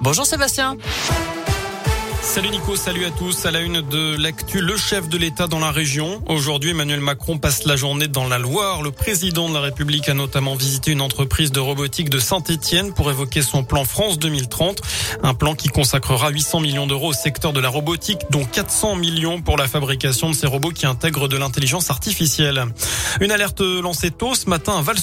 Bonjour Sébastien. Salut Nico, salut à tous. À la une de l'actu, le chef de l'État dans la région. Aujourd'hui, Emmanuel Macron passe la journée dans la Loire. Le président de la République a notamment visité une entreprise de robotique de Saint-Etienne pour évoquer son plan France 2030. Un plan qui consacrera 800 millions d'euros au secteur de la robotique, dont 400 millions pour la fabrication de ces robots qui intègrent de l'intelligence artificielle. Une alerte lancée tôt ce matin à val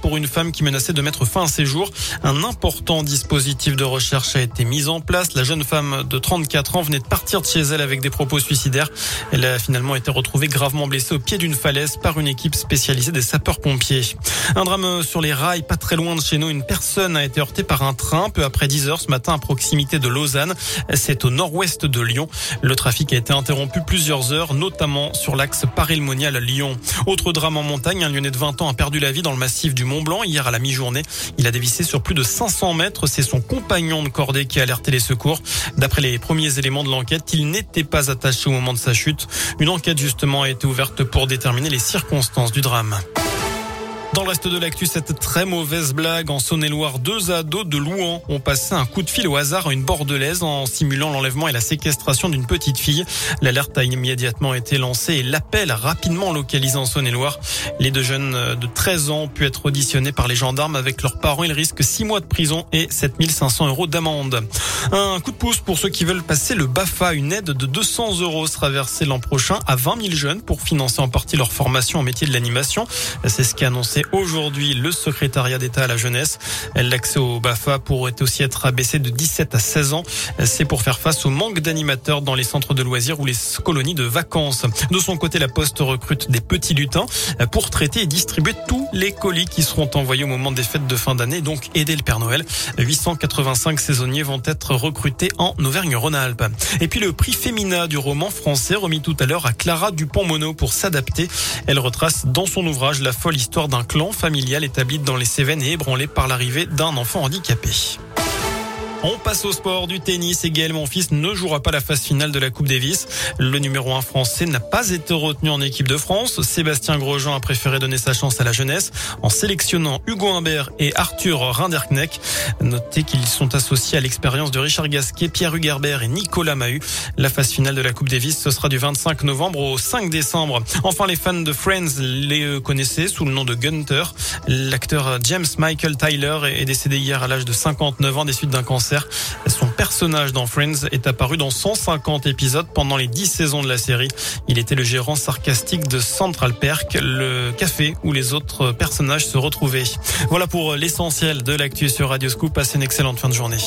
pour une femme qui menaçait de mettre fin à ses jours. Un important dispositif de recherche a été mis en place. La jeune femme de 34 venait de partir de chez elle avec des propos suicidaires. Elle a finalement été retrouvée gravement blessée au pied d'une falaise par une équipe spécialisée des sapeurs-pompiers. Un drame sur les rails, pas très loin de chez nous. Une personne a été heurtée par un train peu après 10 heures ce matin à proximité de Lausanne. C'est au nord-ouest de Lyon. Le trafic a été interrompu plusieurs heures, notamment sur l'axe Paris-le-Monial à Lyon. Autre drame en montagne, un Lyonnais de 20 ans a perdu la vie dans le massif du Mont Blanc hier à la mi-journée. Il a dévissé sur plus de 500 mètres. C'est son compagnon de cordée qui a alerté les secours. D'après les premiers éléments de l'enquête, il n'était pas attaché au moment de sa chute. Une enquête justement a été ouverte pour déterminer les circonstances du drame. Dans le reste de l'actu, cette très mauvaise blague en Saône-et-Loire, deux ados de Louan ont passé un coup de fil au hasard à une bordelaise en simulant l'enlèvement et la séquestration d'une petite fille. L'alerte a immédiatement été lancée et l'appel rapidement localisé en Saône-et-Loire. Les deux jeunes de 13 ans ont pu être auditionnés par les gendarmes avec leurs parents. Ils risquent 6 mois de prison et 7500 euros d'amende. Un coup de pouce pour ceux qui veulent passer le BAFA. Une aide de 200 euros sera versée l'an prochain à 20 000 jeunes pour financer en partie leur formation au métier de l'animation. C'est ce qu'a annoncé aujourd'hui le secrétariat d'État à la jeunesse. L'accès au BAFA pourrait aussi être abaissé de 17 à 16 ans. C'est pour faire face au manque d'animateurs dans les centres de loisirs ou les colonies de vacances. De son côté, la Poste recrute des petits lutins pour traiter et distribuer tous les colis qui seront envoyés au moment des fêtes de fin d'année, donc aider le Père Noël. 885 saisonniers vont être recrutés en Auvergne-Rhône-Alpes. Et puis le prix Fémina du roman français remis tout à l'heure à Clara Dupont-Mono pour s'adapter. Elle retrace dans son ouvrage la folle histoire d'un clan familial établi dans les Cévennes et ébranlé par l'arrivée d'un enfant handicapé. On passe au sport du tennis et Gaël Monfils ne jouera pas la phase finale de la Coupe Davis. Le numéro 1 français n'a pas été retenu en équipe de France. Sébastien Grosjean a préféré donner sa chance à la jeunesse en sélectionnant Hugo Humbert et Arthur Rinderknecht. Notez qu'ils sont associés à l'expérience de Richard Gasquet, Pierre Hugerbert et Nicolas Mahut. La phase finale de la Coupe Davis, ce sera du 25 novembre au 5 décembre. Enfin, les fans de Friends les connaissaient sous le nom de Gunter. L'acteur James Michael Tyler est décédé hier à l'âge de 59 ans des suites d'un cancer. Son personnage dans Friends est apparu dans 150 épisodes pendant les 10 saisons de la série. Il était le gérant sarcastique de Central Perk, le café où les autres personnages se retrouvaient. Voilà pour l'essentiel de l'actu sur Radio Scoop. Passez une excellente fin de journée.